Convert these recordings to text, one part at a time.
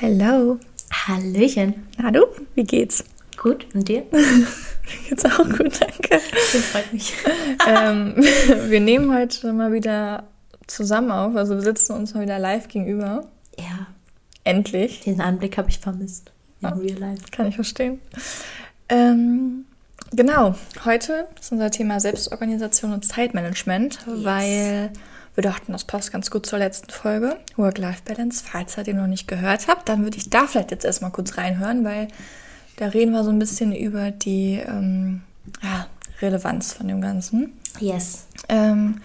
Hello. Hallöchen. Na du, wie geht's? Gut, und dir? Mir geht's auch gut, danke. Das freut mich. ähm, wir nehmen heute mal wieder zusammen auf, also wir sitzen uns mal wieder live gegenüber. Ja, Endlich. diesen Anblick habe ich vermisst. In Ja. real life. Kann ich verstehen. Ähm, genau, heute ist unser Thema Selbstorganisation und Zeitmanagement, weil wir dachten, das passt ganz gut zur letzten Folge, Work-Life-Balance. Falls ihr den noch nicht gehört habt, dann würde ich da vielleicht jetzt erstmal kurz reinhören, weil da reden wir so ein bisschen über die ähm, ja, Relevanz von dem Ganzen. Yes. Ähm,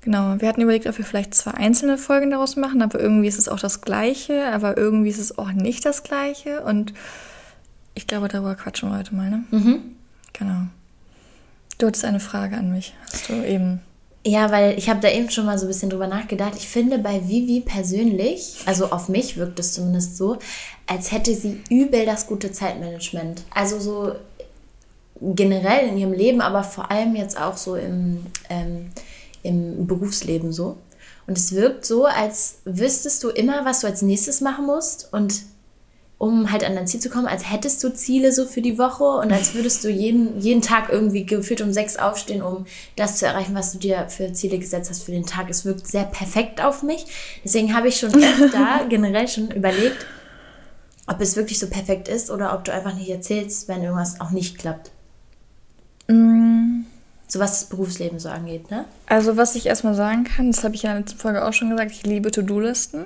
genau, wir hatten überlegt, ob wir vielleicht zwei einzelne Folgen daraus machen, aber irgendwie ist es auch das Gleiche, aber irgendwie ist es auch nicht das Gleiche und ich glaube, darüber quatschen wir heute mal, ne? Mhm. Genau. Du hattest eine Frage an mich, hast du eben. Ja, weil ich habe da eben schon mal so ein bisschen drüber nachgedacht. Ich finde bei Vivi persönlich, also auf mich wirkt es zumindest so, als hätte sie übel das gute Zeitmanagement. Also so generell in ihrem Leben, aber vor allem jetzt auch so im, ähm, im Berufsleben so. Und es wirkt so, als wüsstest du immer, was du als nächstes machen musst und um halt an dein Ziel zu kommen, als hättest du Ziele so für die Woche und als würdest du jeden, jeden Tag irgendwie gefühlt um sechs aufstehen, um das zu erreichen, was du dir für Ziele gesetzt hast für den Tag. Es wirkt sehr perfekt auf mich. Deswegen habe ich schon öfter generell schon überlegt, ob es wirklich so perfekt ist oder ob du einfach nicht erzählst, wenn irgendwas auch nicht klappt. So was das Berufsleben so angeht, ne? Also, was ich erstmal sagen kann, das habe ich ja in der letzten Folge auch schon gesagt, ich liebe To-Do-Listen.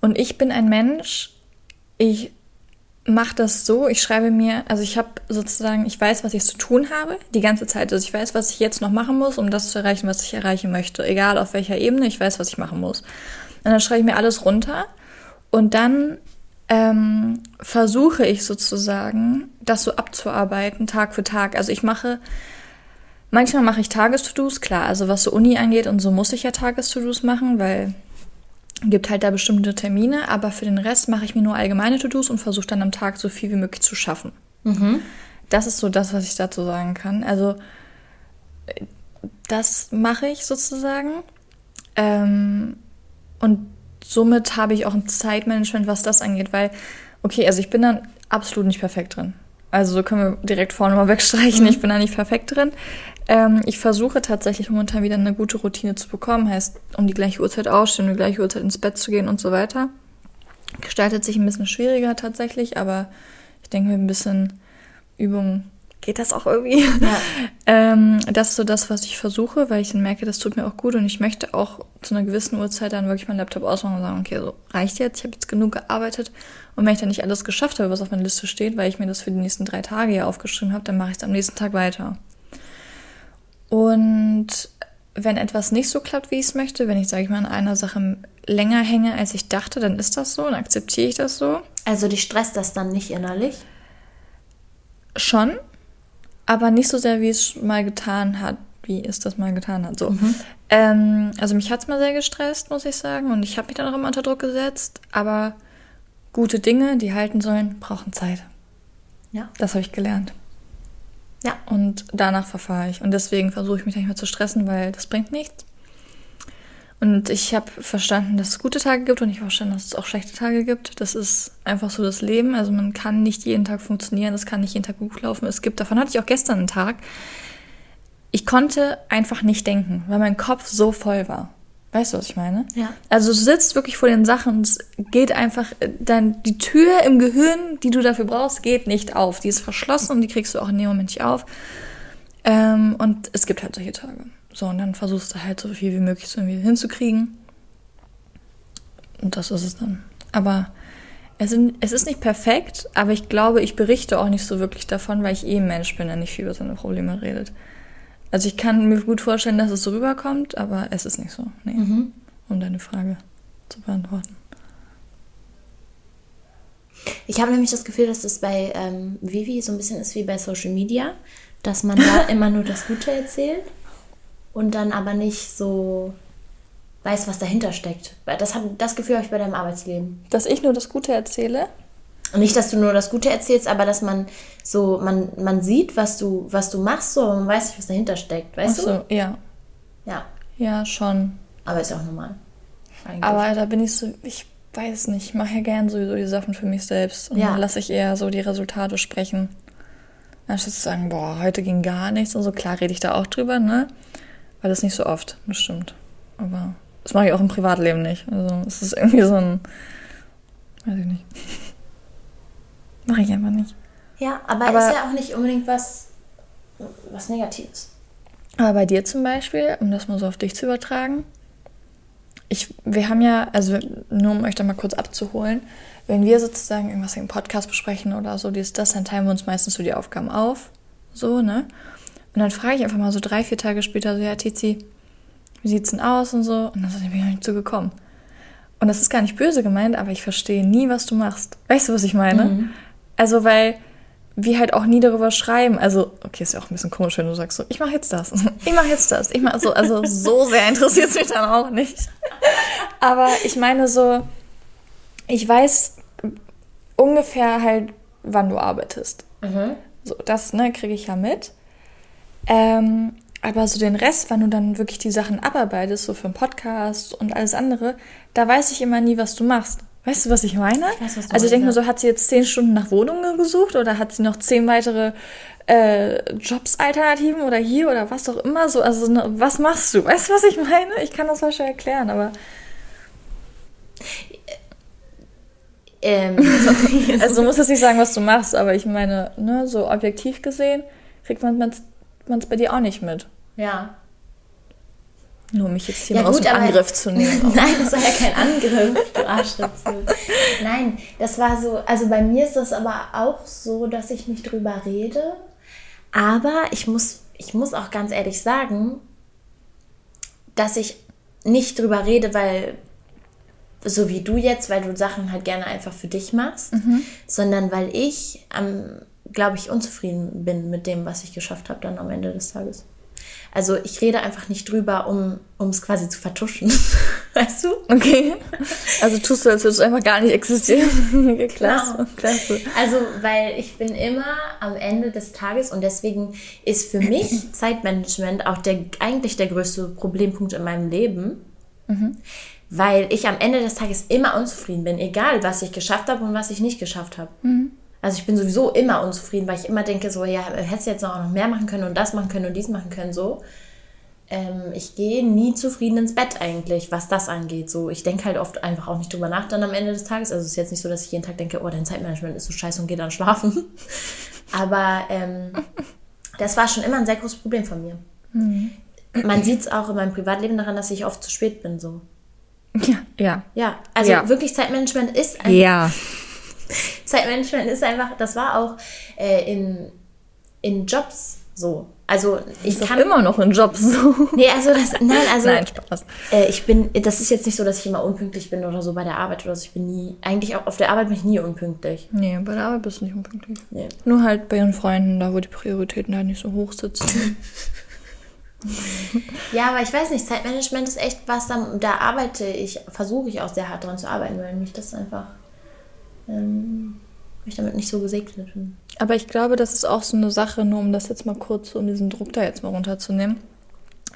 Und ich bin ein Mensch, ich mache das so, ich schreibe mir, also ich habe sozusagen, ich weiß, was ich zu tun habe, die ganze Zeit. Also ich weiß, was ich jetzt noch machen muss, um das zu erreichen, was ich erreichen möchte. Egal auf welcher Ebene, ich weiß, was ich machen muss. Und dann schreibe ich mir alles runter und dann ähm, versuche ich sozusagen, das so abzuarbeiten, Tag für Tag. Also ich mache, manchmal mache ich Tages-To-Dos, klar, also was so Uni angeht und so muss ich ja Tages-To-Dos machen, weil gibt halt da bestimmte Termine, aber für den Rest mache ich mir nur allgemeine To-Dos und versuche dann am Tag so viel wie möglich zu schaffen. Das ist so das, was ich dazu sagen kann. Also das mache ich sozusagen. Ähm, und somit habe ich auch ein Zeitmanagement, was das angeht, weil, okay, also ich bin dann absolut nicht perfekt drin. Also so können wir direkt vorne mal wegstreichen. Ich bin da nicht perfekt drin. Ähm, ich versuche tatsächlich momentan wieder eine gute Routine zu bekommen. Heißt, um die gleiche Uhrzeit aufstehen, um die gleiche Uhrzeit ins Bett zu gehen und so weiter. Gestaltet sich ein bisschen schwieriger tatsächlich, aber ich denke, mit ein bisschen Übung geht das auch irgendwie. ähm, das ist so das, was ich versuche, weil ich dann merke, das tut mir auch gut und ich möchte auch zu einer gewissen Uhrzeit dann wirklich meinen Laptop ausmachen und sagen, okay, so reicht jetzt, ich habe jetzt genug gearbeitet und wenn ich dann nicht alles geschafft habe, was auf meiner Liste steht, weil ich mir das für die nächsten drei Tage ja aufgeschrieben habe, dann mache ich es am nächsten Tag weiter. Und wenn etwas nicht so klappt, wie ich es möchte, wenn ich, sage ich mal, an einer Sache länger hänge, als ich dachte, dann ist das so, dann akzeptiere ich das so. Also dich stresst das dann nicht innerlich? Schon, aber nicht so sehr, wie es mal getan hat, wie es das mal getan hat. So. Ähm, also mich hat es mal sehr gestresst, muss ich sagen. Und ich habe mich dann auch immer unter Druck gesetzt. Aber gute Dinge, die halten sollen, brauchen Zeit. Ja. Das habe ich gelernt. Ja. Und danach verfahre ich. Und deswegen versuche ich mich nicht mehr zu stressen, weil das bringt nichts. Und ich habe verstanden, dass es gute Tage gibt und ich habe verstanden, dass es auch schlechte Tage gibt. Das ist einfach so das Leben. Also man kann nicht jeden Tag funktionieren, es kann nicht jeden Tag gut laufen. Es gibt, davon hatte ich auch gestern einen Tag. Ich konnte einfach nicht denken, weil mein Kopf so voll war. Weißt du, was ich meine? Ja. Also du sitzt wirklich vor den Sachen und es geht einfach, äh, dann die Tür im Gehirn, die du dafür brauchst, geht nicht auf. Die ist verschlossen und die kriegst du auch in dem Moment nicht auf. Ähm, und es gibt halt solche Tage. So, und dann versuchst du halt so viel wie möglich so irgendwie hinzukriegen. Und das ist es dann. Aber es, sind, es ist nicht perfekt, aber ich glaube, ich berichte auch nicht so wirklich davon, weil ich eh ein Mensch bin, der nicht viel über seine Probleme redet. Also ich kann mir gut vorstellen, dass es so rüberkommt, aber es ist nicht so. Nee. Um deine Frage zu beantworten. Ich habe nämlich das Gefühl, dass das bei ähm, Vivi so ein bisschen ist wie bei Social Media, dass man da immer nur das Gute erzählt und dann aber nicht so weiß, was dahinter steckt. Das, hab, das Gefühl habe ich bei deinem Arbeitsleben. Dass ich nur das Gute erzähle? Und nicht, dass du nur das Gute erzählst, aber dass man so, man, man sieht, was du, was du machst, so, und man weiß nicht, was dahinter steckt, Ach weißt du? so, ja. Ja, Ja, schon. aber ist ja auch normal. Eigentlich. Aber da bin ich so, ich weiß nicht, ich mache ja gern sowieso die Sachen für mich selbst. Und ja. dann lasse ich eher so die Resultate sprechen. Anstatt zu sagen, boah, heute ging gar nichts und so. Klar rede ich da auch drüber, ne? Weil das nicht so oft, das stimmt. Aber das mache ich auch im Privatleben nicht. Also es ist irgendwie so ein, weiß ich nicht. Mache ich einfach nicht. Ja, aber, aber ist ja auch nicht unbedingt was, was Negatives. Aber bei dir zum Beispiel, um das mal so auf dich zu übertragen, ich, wir haben ja, also nur um euch da mal kurz abzuholen, wenn wir sozusagen irgendwas im Podcast besprechen oder so, dies, das, dann teilen wir uns meistens so die Aufgaben auf. So, ne? Und dann frage ich einfach mal so drei, vier Tage später so, ja, Tizi, wie sieht's denn aus und so? Und dann bin ich gar nicht zugekommen. Und das ist gar nicht böse gemeint, aber ich verstehe nie, was du machst. Weißt du, was ich meine? Mhm. Also, weil wir halt auch nie darüber schreiben. Also, okay, ist ja auch ein bisschen komisch, wenn du sagst so, ich mache jetzt das, ich mache jetzt das, ich mache so, also so sehr interessiert es mich dann auch nicht. Aber ich meine so, ich weiß ungefähr halt, wann du arbeitest. Mhm. So, das ne, kriege ich ja mit. Ähm, aber so den Rest, wann du dann wirklich die Sachen abarbeitest, so für einen Podcast und alles andere, da weiß ich immer nie, was du machst. Weißt du, was ich meine? Ich weiß, was also ich denke mir so, hat sie jetzt zehn Stunden nach Wohnungen gesucht oder hat sie noch zehn weitere äh, Jobs-Alternativen oder hier oder was auch immer so? Also ne, was machst du? Weißt du, was ich meine? Ich kann das wahrscheinlich erklären, aber ähm. also du musst jetzt nicht sagen, was du machst, aber ich meine, ne, so objektiv gesehen kriegt man es bei dir auch nicht mit. Ja. Nur um mich jetzt hier ja, mal gut, aus dem Angriff zu nehmen. Nein, das war ja kein Angriff, du Arschritze. Nein, das war so, also bei mir ist das aber auch so, dass ich nicht drüber rede. Aber ich muss, ich muss auch ganz ehrlich sagen, dass ich nicht drüber rede, weil so wie du jetzt, weil du Sachen halt gerne einfach für dich machst, mhm. sondern weil ich, ähm, glaube ich, unzufrieden bin mit dem, was ich geschafft habe dann am Ende des Tages. Also ich rede einfach nicht drüber, um es quasi zu vertuschen. weißt du? Okay. Also tust du, als würde es einfach gar nicht existieren. klasse, genau. klasse. Also, weil ich bin immer am Ende des Tages und deswegen ist für mich Zeitmanagement auch der, eigentlich der größte Problempunkt in meinem Leben. Mhm. Weil ich am Ende des Tages immer unzufrieden bin, egal was ich geschafft habe und was ich nicht geschafft habe. Mhm. Also ich bin sowieso immer unzufrieden, weil ich immer denke, so, ja, hättest du jetzt noch mehr machen können und das machen können und dies machen können, so. Ähm, ich gehe nie zufrieden ins Bett eigentlich, was das angeht. So, ich denke halt oft einfach auch nicht drüber nach dann am Ende des Tages. Also es ist jetzt nicht so, dass ich jeden Tag denke, oh, dein Zeitmanagement ist so scheiße und gehe dann schlafen. Aber ähm, das war schon immer ein sehr großes Problem von mir. Mhm. Man sieht es auch in meinem Privatleben daran, dass ich oft zu spät bin, so. Ja, ja. Ja, also ja. wirklich Zeitmanagement ist ein. Ja. Zeitmanagement ist einfach, das war auch äh, in, in Jobs so. Also ich ist kann immer noch in Jobs so. Nee, also das nein, also nein, Spaß. Äh, ich bin das ist jetzt nicht so, dass ich immer unpünktlich bin oder so bei der Arbeit oder so. Ich bin nie eigentlich auch auf der Arbeit bin ich nie unpünktlich. Nee, bei der Arbeit bist du nicht unpünktlich. Nee. Nur halt bei ihren Freunden, da wo die Prioritäten halt nicht so hoch sitzen. ja, aber ich weiß nicht, Zeitmanagement ist echt was, da, da arbeite ich, versuche ich auch sehr hart dran zu arbeiten, weil mich das einfach ähm, ich damit nicht so gesegnet bin. Aber ich glaube, das ist auch so eine Sache, nur um das jetzt mal kurz, um diesen Druck da jetzt mal runterzunehmen.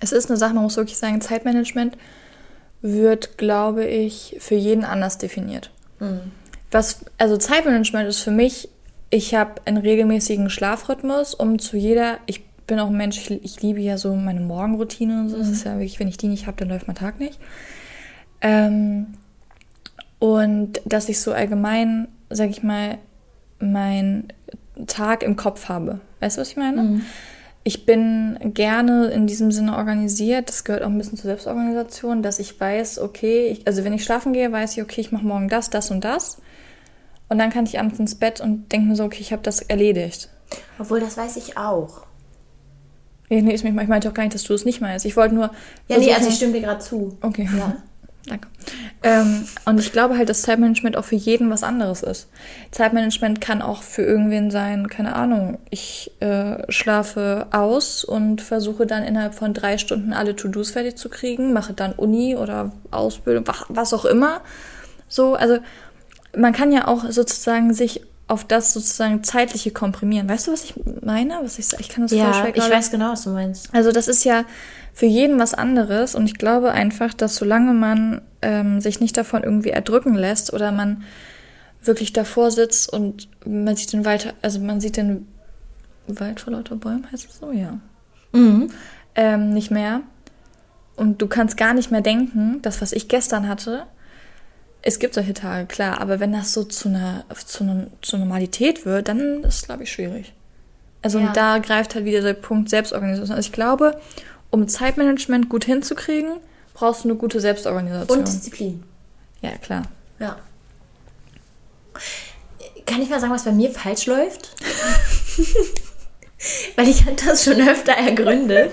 Es ist eine Sache, man muss wirklich sagen, Zeitmanagement wird, glaube ich, für jeden anders definiert. Mhm. Was, also Zeitmanagement ist für mich, ich habe einen regelmäßigen Schlafrhythmus, um zu jeder, ich bin auch ein Mensch, ich, ich liebe ja so meine Morgenroutine und so. Mhm. Das ist ja wirklich, wenn ich die nicht habe, dann läuft mein Tag nicht. Ähm, und dass ich so allgemein, sag ich mal, meinen Tag im Kopf habe. Weißt du, was ich meine? Mhm. Ich bin gerne in diesem Sinne organisiert. Das gehört auch ein bisschen zur Selbstorganisation, dass ich weiß, okay, ich, also wenn ich schlafen gehe, weiß ich, okay, ich mache morgen das, das und das. Und dann kann ich abends ins Bett und denke mir so, okay, ich habe das erledigt. Obwohl, das weiß ich auch. Nee, nee, ich meinte auch gar nicht, dass du es nicht meinst. Ich wollte nur. Ja, nee, also ich stimme dir gerade zu. Okay. Ja. Danke. Ähm, und ich glaube halt, dass Zeitmanagement auch für jeden was anderes ist. Zeitmanagement kann auch für irgendwen sein, keine Ahnung, ich äh, schlafe aus und versuche dann innerhalb von drei Stunden alle To-Dos fertig zu kriegen, mache dann Uni oder Ausbildung, was auch immer. So, also man kann ja auch sozusagen sich auf das sozusagen zeitliche komprimieren. Weißt du, was ich meine? Was ich, ich kann das Ja, voll schwer ich weiß genau, was du meinst. Also das ist ja für jeden was anderes und ich glaube einfach, dass solange man ähm, sich nicht davon irgendwie erdrücken lässt oder man wirklich davor sitzt und man sieht den Wald, also man sieht den Wald vor lauter Bäumen, heißt es so, ja. Ähm, nicht mehr. Und du kannst gar nicht mehr denken, das, was ich gestern hatte, es gibt solche Tage, klar, aber wenn das so zu einer, zu einer, zur Normalität wird, dann ist es, glaube ich, schwierig. Also Ja. und da greift halt wieder der Punkt Selbstorganisation. Also ich glaube, um Zeitmanagement gut hinzukriegen, brauchst du eine gute Selbstorganisation. Und Disziplin. ja, klar. Ja. Kann ich mal sagen, was bei mir falsch läuft? Weil ich habe das schon öfter ergründet.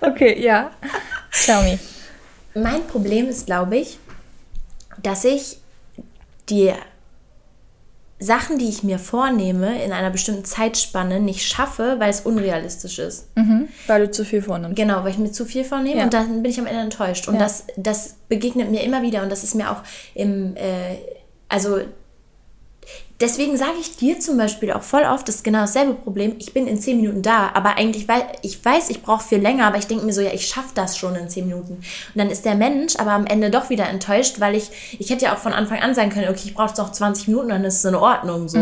Okay, ja. Tell me. Mein Problem ist, glaube ich, dass ich die Sachen, die ich mir vornehme, in einer bestimmten Zeitspanne nicht schaffe, weil es unrealistisch ist. Mhm, weil du zu viel vornimmst. Genau, weil ich mir zu viel vornehme Ja. und dann bin ich am Ende enttäuscht. Und Ja. das, das begegnet mir immer wieder und das ist mir auch im, äh, also deswegen sage ich dir zum Beispiel auch voll oft, das ist genau dasselbe Problem, ich bin in zehn Minuten da, aber eigentlich, weil ich weiß, ich brauche viel länger, aber ich denke mir so, ja, ich schaffe das schon in zehn Minuten. Und dann ist der Mensch aber am Ende doch wieder enttäuscht, weil ich, ich hätte ja auch von Anfang an sagen können, okay, ich brauche noch 20 Minuten, dann ist es in Ordnung so.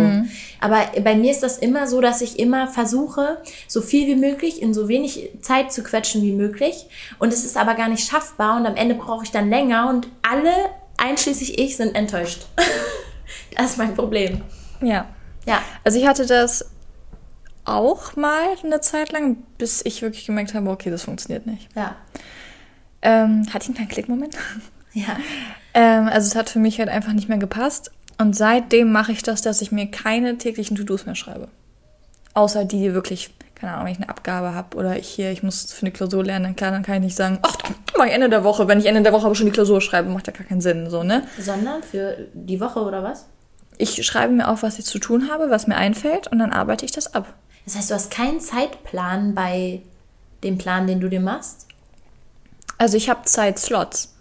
Aber bei mir ist das immer so, dass ich immer versuche, so viel wie möglich in so wenig Zeit zu quetschen wie möglich. Und es ist aber gar nicht schaffbar und am Ende brauche ich dann länger und alle, einschließlich ich, sind enttäuscht. das ist mein Problem. Ja. Ja. Also ich hatte das auch mal eine Zeit lang, bis ich wirklich gemerkt habe, okay, das funktioniert nicht. Ja. Ähm, hatte ich einen kleinen Klickmoment? Ja. ähm, also es hat für mich halt einfach nicht mehr gepasst. Und seitdem mache ich das, dass ich mir keine täglichen To-Dos mehr schreibe. Außer die, die wirklich, keine Ahnung, wenn ich eine Abgabe habe oder ich hier, ich muss für eine Klausur lernen, dann, klar, dann kann ich nicht sagen, ach, mach ich Ende der Woche. Wenn ich Ende der Woche aber schon die Klausur schreibe, macht ja gar keinen Sinn, so, ne? Sondern für die Woche oder was? Ich schreibe mir auf, was ich zu tun habe, was mir einfällt und dann arbeite ich das ab. Das heißt, du hast keinen Zeitplan bei dem Plan, den du dir machst? Also ich habe Zeitslots.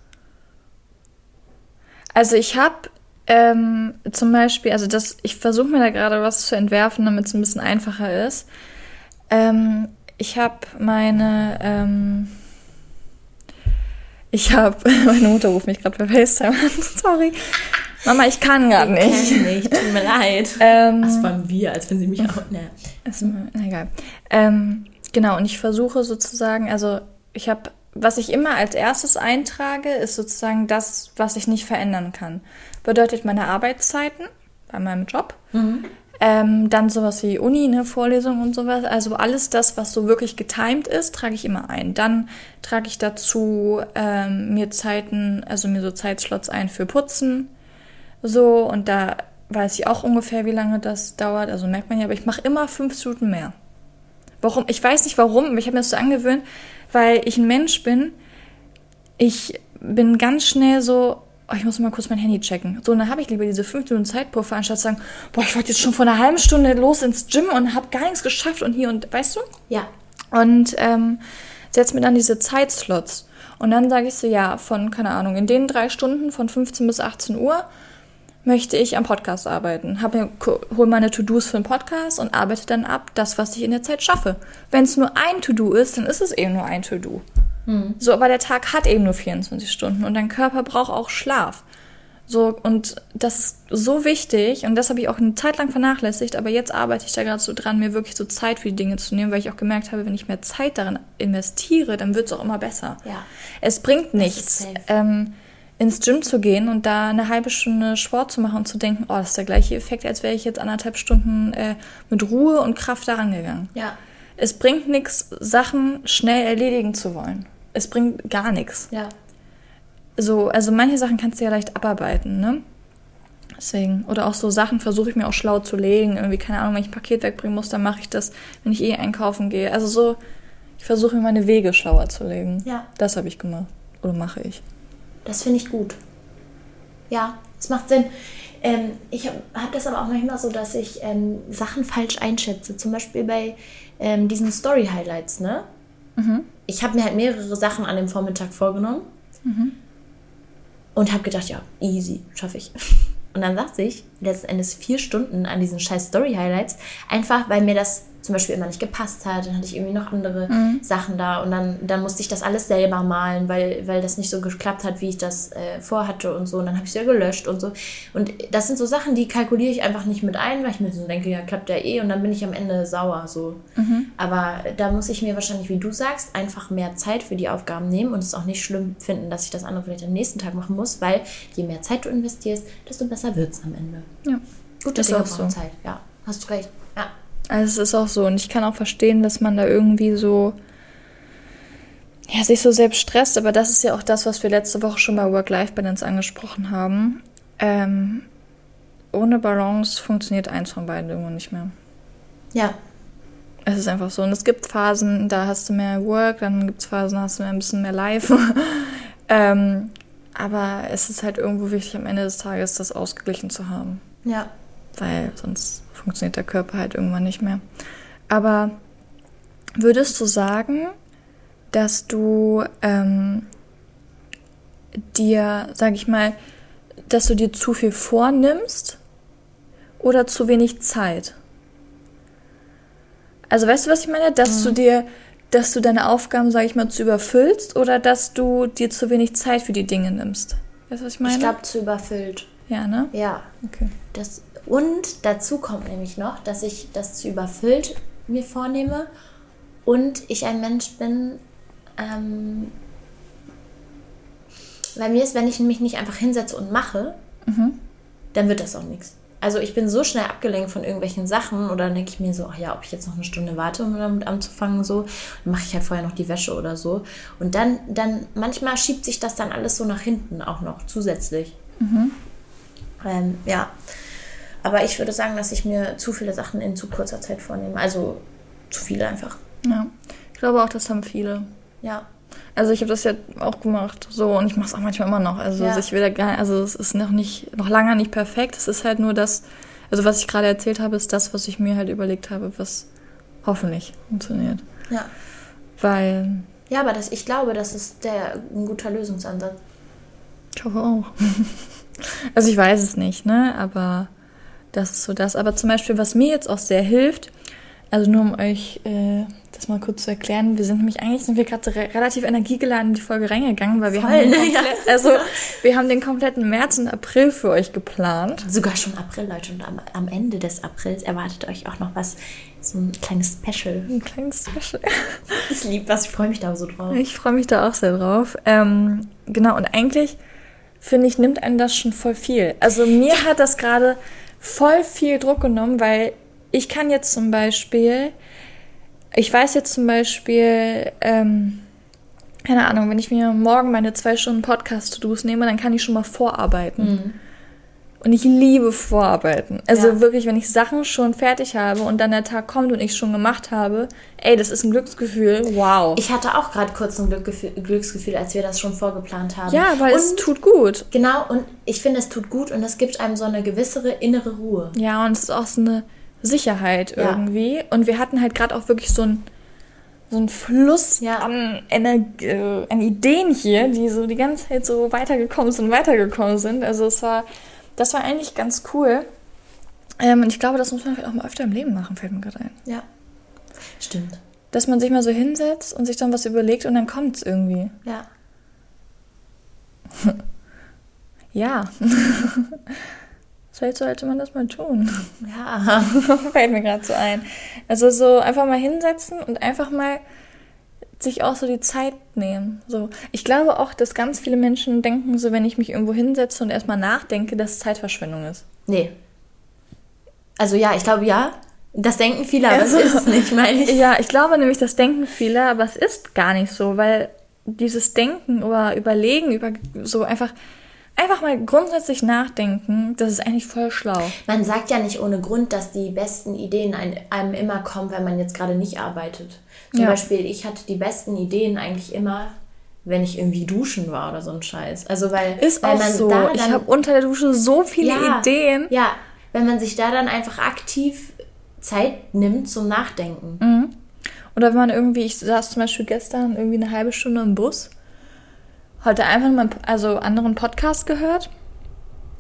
Also ich habe ähm, zum Beispiel, also das, ich versuche mir da gerade was zu entwerfen, damit es ein bisschen einfacher ist. Ähm, ich habe meine, ähm, ich habe, meine Mutter ruft mich gerade per FaceTime an, sorry. Mama, ich kann gerade nicht. Kenn nicht, tut mir leid. Ähm, Was waren wir, als wenn sie mich auch. Ne. Ist mir, egal. Ähm, genau, und ich versuche sozusagen, also ich habe, was ich immer als erstes eintrage, ist sozusagen das, was ich nicht verändern kann. Bedeutet meine Arbeitszeiten bei meinem Job. Ähm, dann sowas wie Uni, ne, Vorlesung und sowas. Also alles das, was so wirklich getimed ist, trage ich immer ein. Dann trage ich dazu ähm, mir Zeiten, also mir so Zeitslots ein für Putzen. So, und da weiß ich auch ungefähr, wie lange das dauert. Also merkt man ja, aber ich mache immer fünf Minuten mehr. Warum? Ich weiß nicht warum, aber ich habe mir das so angewöhnt, weil ich ein Mensch bin. Ich bin ganz schnell so, oh, ich muss mal kurz mein Handy checken. So, und dann habe ich lieber diese fünf Minuten Zeitpuffer, anstatt zu sagen, boah, ich wollte jetzt schon vor einer halben Stunde los ins Gym und habe gar nichts geschafft und hier und, weißt du? Ja. Und ähm, setze mir dann diese Zeitslots. Und dann sage ich so, ja, von, keine Ahnung, in den drei Stunden von 15 bis 18 Uhr möchte ich am Podcast arbeiten. Hab mir, hol meine To-Dos für den Podcast und arbeite dann ab das, was ich in der Zeit schaffe. Wenn es nur ein To-Do ist, dann ist es eben nur ein To-Do. So, aber der Tag hat eben nur 24 Stunden und dein Körper braucht auch Schlaf. So, und das ist so wichtig und das habe ich auch eine Zeit lang vernachlässigt, aber jetzt arbeite ich da gerade so dran, mir wirklich so Zeit für die Dinge zu nehmen, weil ich auch gemerkt habe, wenn ich mehr Zeit darin investiere, dann wird es auch immer besser. Ja. Es bringt ist nichts, ähm, ins Gym zu gehen und da eine halbe Stunde Sport zu machen und zu denken, oh, das ist der gleiche Effekt, als wäre ich jetzt anderthalb Stunden äh, mit Ruhe und Kraft daran gegangen. Ja. Es bringt nichts, Sachen schnell erledigen zu wollen. Es bringt gar nichts. Ja. So, also manche Sachen kannst du ja leicht abarbeiten, ne? Deswegen. Oder auch so Sachen versuche ich mir auch schlau zu legen. Irgendwie, keine Ahnung, wenn ich ein Paket wegbringen muss, dann mache ich das, wenn ich eh einkaufen gehe. Also so, ich versuche mir meine Wege schlauer zu legen. Ja. Das habe ich gemacht. Oder mache ich. Das finde ich gut. Ja, es macht Sinn. Ähm, ich habe hab das aber auch manchmal so, dass ich ähm, Sachen falsch einschätze. Zum Beispiel bei ähm, diesen Story-Highlights, ne? Ich habe mir halt mehrere Sachen an dem Vormittag vorgenommen und habe gedacht, ja, easy, schaffe ich. Und dann saß ich letzten Endes vier Stunden an diesen scheiß Story-Highlights, einfach weil mir das zum Beispiel immer nicht gepasst hat. Dann hatte ich irgendwie noch andere mhm. Sachen da und dann, dann musste ich das alles selber malen, weil, weil das nicht so geklappt hat, wie ich das äh, vorhatte und so. Und dann habe ich es ja gelöscht und so. Und das sind so Sachen, die kalkuliere ich einfach nicht mit ein, weil ich mir so denke, ja, klappt ja eh und dann bin ich am Ende sauer so. Mhm. Aber da muss ich mir wahrscheinlich, wie du sagst, einfach mehr Zeit für die Aufgaben nehmen und es auch nicht schlimm finden, dass ich das andere vielleicht am nächsten Tag machen muss, weil je mehr Zeit du investierst, desto besser wird es am Ende. Ja. Gute Dinge brauchen so. Zeit, ja. Hast du recht. Ja. Also es ist auch so. Und ich kann auch verstehen, dass man da irgendwie so ja, sich so selbst stresst, aber das ist ja auch das, was wir letzte Woche schon bei Work-Life-Balance angesprochen haben. Ähm, ohne Balance funktioniert eins von beiden irgendwo nicht mehr. Ja. Es ist einfach so. Und es gibt Phasen, da hast du mehr Work, dann gibt es Phasen, da hast du mehr, ein bisschen mehr Life. ähm, aber es ist halt irgendwo wichtig, am Ende des Tages das ausgeglichen zu haben. Ja. Weil sonst funktioniert der Körper halt irgendwann nicht mehr. Aber würdest du sagen, dass du ähm, dir, sag ich mal, dass du dir zu viel vornimmst oder zu wenig Zeit? Also weißt du, was ich meine? Dass mhm. du dir, dass du deine Aufgaben, sag ich mal, zu überfüllst oder dass du dir zu wenig Zeit für die Dinge nimmst? Weißt du, was ich meine? Ich glaube, zu überfüllt. Ja, ne? Ja. Okay. Das, und dazu kommt nämlich noch, dass ich das zu überfüllt mir vornehme und ich ein Mensch bin, ähm, bei mir ist, wenn ich mich nicht einfach hinsetze und mache, mhm. dann wird das auch nichts. Also ich bin so schnell abgelenkt von irgendwelchen Sachen oder dann denke ich mir so, ach ja, ob ich jetzt noch eine Stunde warte, um damit anzufangen, so, dann mache ich halt vorher noch die Wäsche oder so. Und dann, dann, manchmal schiebt sich das dann alles so nach hinten auch noch zusätzlich. Mhm. Ähm, ja. Aber ich würde sagen, dass ich mir zu viele Sachen in zu kurzer Zeit vornehme. Also zu viele einfach. Ja. Ich glaube auch, das haben viele. Ja. Also ich habe das ja auch gemacht, so und ich mache es auch manchmal immer noch. Also ja. ich will gar, also es ist noch nicht, noch lange nicht perfekt. Es ist halt nur das, also was ich gerade erzählt habe, ist das, was ich mir halt überlegt habe, was hoffentlich funktioniert. Ja. Weil. Ja, aber das, ich glaube, das ist der ein guter Lösungsansatz. Ich hoffe auch. also ich weiß es nicht, ne? Aber das ist so das. Aber zum Beispiel, was mir jetzt auch sehr hilft, also nur um euch äh, das mal kurz zu erklären, wir sind nämlich eigentlich sind wir gerade re relativ energiegeladen in die Folge reingegangen, weil wir Voll, haben den ja. also wir haben den kompletten März und April für euch geplant. Sogar schon April, Leute, und am, am Ende des Aprils erwartet euch auch noch was, so ein kleines Special. Ein kleines Special. ich liebe was, ich freue mich da so drauf. Ich freue mich da auch sehr drauf. Ähm, genau, und eigentlich finde ich, nimmt einen das schon voll viel. Also mir hat das gerade voll viel Druck genommen, weil ich kann jetzt zum Beispiel, ich weiß jetzt zum Beispiel, ähm, keine Ahnung, wenn ich mir morgen meine zwei Stunden Podcast-To-Dos nehme, dann kann ich schon mal vorarbeiten. Mhm. Und ich liebe Vorarbeiten. Also ja. wirklich, wenn ich Sachen schon fertig habe und dann der Tag kommt und ich schon gemacht habe, ey, das ist ein Glücksgefühl. Wow. Ich hatte auch gerade kurz ein Glücksgefühl, Glücksgefühl, als wir das schon vorgeplant haben. Ja, weil und, es tut gut. Genau, und ich finde, es tut gut und es gibt einem so eine gewissere innere Ruhe. Ja, und es ist auch so eine Sicherheit irgendwie. Ja. Und wir hatten halt gerade auch wirklich so ein so ein Fluss ja. an, Energie, äh, an Ideen hier, die so die ganze Zeit so weitergekommen sind, weitergekommen sind. Also es war das war eigentlich ganz cool. Ähm, und ich glaube, das muss man auch mal öfter im Leben machen, fällt mir gerade ein. Ja. Stimmt. Dass man sich mal so hinsetzt und sich dann was überlegt und dann kommt es irgendwie. Ja. ja. Vielleicht sollte man das mal tun. Ja. Fällt mir gerade so ein. Also so einfach mal hinsetzen und einfach mal sich auch so die Zeit nehmen. So, ich glaube auch, dass ganz viele Menschen denken, so wenn ich mich irgendwo hinsetze und erstmal nachdenke, dass Zeitverschwendung ist. Nee. Also ja, ich glaube ja. Das denken viele, aber also, das ist es nicht, meine ich. Ja, ich glaube nämlich, das denken viele, aber es ist gar nicht so, weil dieses Denken oder Überlegen über so einfach einfach mal grundsätzlich nachdenken, das ist eigentlich voll schlau. Man sagt ja nicht ohne Grund, dass die besten Ideen einem immer kommen, wenn man jetzt gerade nicht arbeitet. Zum ja. Beispiel, ich hatte die besten Ideen eigentlich immer, wenn ich irgendwie duschen war oder so ein Scheiß. Also weil ist weil auch man so. Dann, ich habe unter der Dusche so viele ja, Ideen. Ja, wenn man sich da dann einfach aktiv Zeit nimmt zum Nachdenken. Mhm. Oder wenn man irgendwie, ich saß zum Beispiel gestern irgendwie eine halbe Stunde im Bus, heute einfach mal also anderen Podcast gehört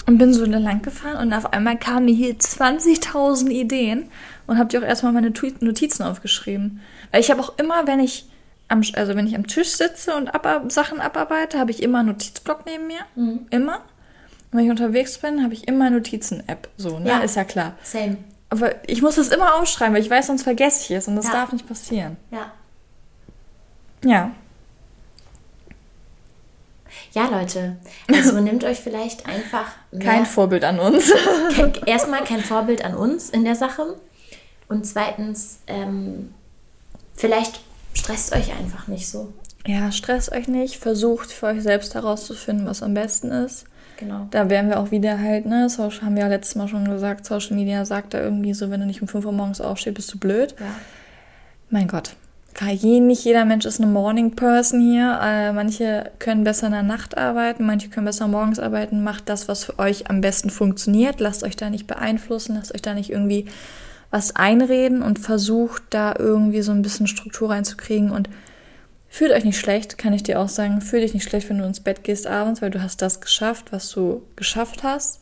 und bin so lang gefahren und auf einmal kamen mir hier 20.000 Ideen und habe dir auch erstmal meine Notizen aufgeschrieben. Weil ich habe auch immer, wenn ich am, also wenn ich am Tisch sitze und ab, Sachen abarbeite, habe ich immer einen Notizblock neben mir. Mhm. Immer. Und wenn ich unterwegs bin, habe ich immer eine Notizen-App. So, ne? Ja. Ist ja klar. Same. Aber ich muss das immer aufschreiben, weil ich weiß, sonst vergesse ich es und das ja. darf nicht passieren. Ja. Ja. Ja, Leute, also nehmt euch vielleicht einfach. Kein Vorbild an uns. erstmal kein Vorbild an uns in der Sache. Und zweitens, ähm, vielleicht stresst euch einfach nicht so. Ja, stresst euch nicht. Versucht für euch selbst herauszufinden, was am besten ist. Genau. Da wären wir auch wieder halt, ne, Social, haben wir ja letztes Mal schon gesagt, Social Media sagt da irgendwie so, wenn du nicht um 5 Uhr morgens aufstehst, bist du blöd. Ja. Mein Gott. Nicht jeder Mensch ist eine Morning Person hier. Äh, manche können besser in der Nacht arbeiten, manche können besser morgens arbeiten. Macht das, was für euch am besten funktioniert. Lasst euch da nicht beeinflussen, lasst euch da nicht irgendwie was einreden und versucht da irgendwie so ein bisschen Struktur reinzukriegen und fühlt euch nicht schlecht, kann ich dir auch sagen. Fühl dich nicht schlecht, wenn du ins Bett gehst abends, weil du hast das geschafft, was du geschafft hast.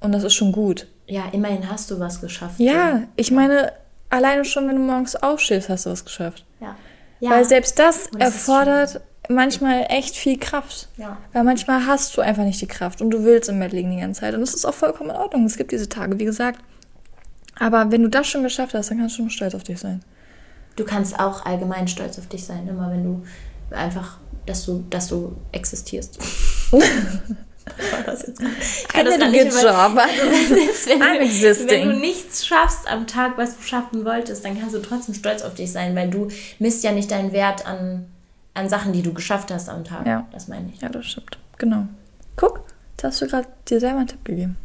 Und das ist schon gut. Ja, immerhin hast du was geschafft. Ja, ich meine, alleine schon, wenn du morgens aufstehst, hast du was geschafft. Ja. ja. Weil selbst das, das erfordert manchmal echt viel Kraft. Ja. Weil manchmal hast du einfach nicht die Kraft und du willst im Bett liegen die ganze Zeit. Und das ist auch vollkommen in Ordnung. Es gibt diese Tage, wie gesagt. Aber wenn du das schon geschafft hast, dann kannst du schon stolz auf dich sein. Du kannst auch allgemein stolz auf dich sein, immer wenn du einfach, dass du, dass du existierst. das jetzt ich kann das nicht good job. wenn, I'm existing. wenn du nichts schaffst am Tag, was du schaffen wolltest, dann kannst du trotzdem stolz auf dich sein, weil du misst ja nicht deinen Wert an, an Sachen, die du geschafft hast am Tag. Ja. Das meine ich. Ja, das stimmt. Genau. Guck, da hast du gerade dir selber einen Tipp gegeben.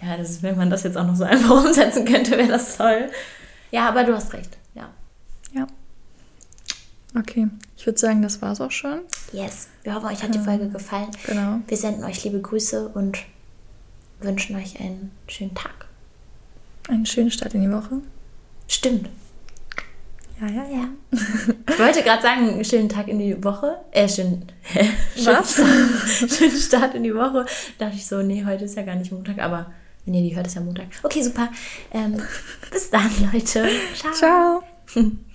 Ja, das ist, wenn man das jetzt auch noch so einfach umsetzen könnte, wäre das toll. Ja, aber du hast recht. Okay, ich würde sagen, das war's auch schon. Yes, wir hoffen, euch hat die Folge gefallen. Genau. Wir senden euch liebe Grüße und wünschen euch einen schönen Tag. Einen schönen Start in die Woche. Stimmt. Ja, ja, ja. Ich wollte gerade sagen, schönen Tag in die Woche. Äh, schön. Was? schönen Start in die Woche. Da dachte ich so, nee, heute ist ja gar nicht Montag, aber wenn ihr die hört, ist ja Montag. Okay, super. Ähm, bis dann, Leute. Ciao. Ciao.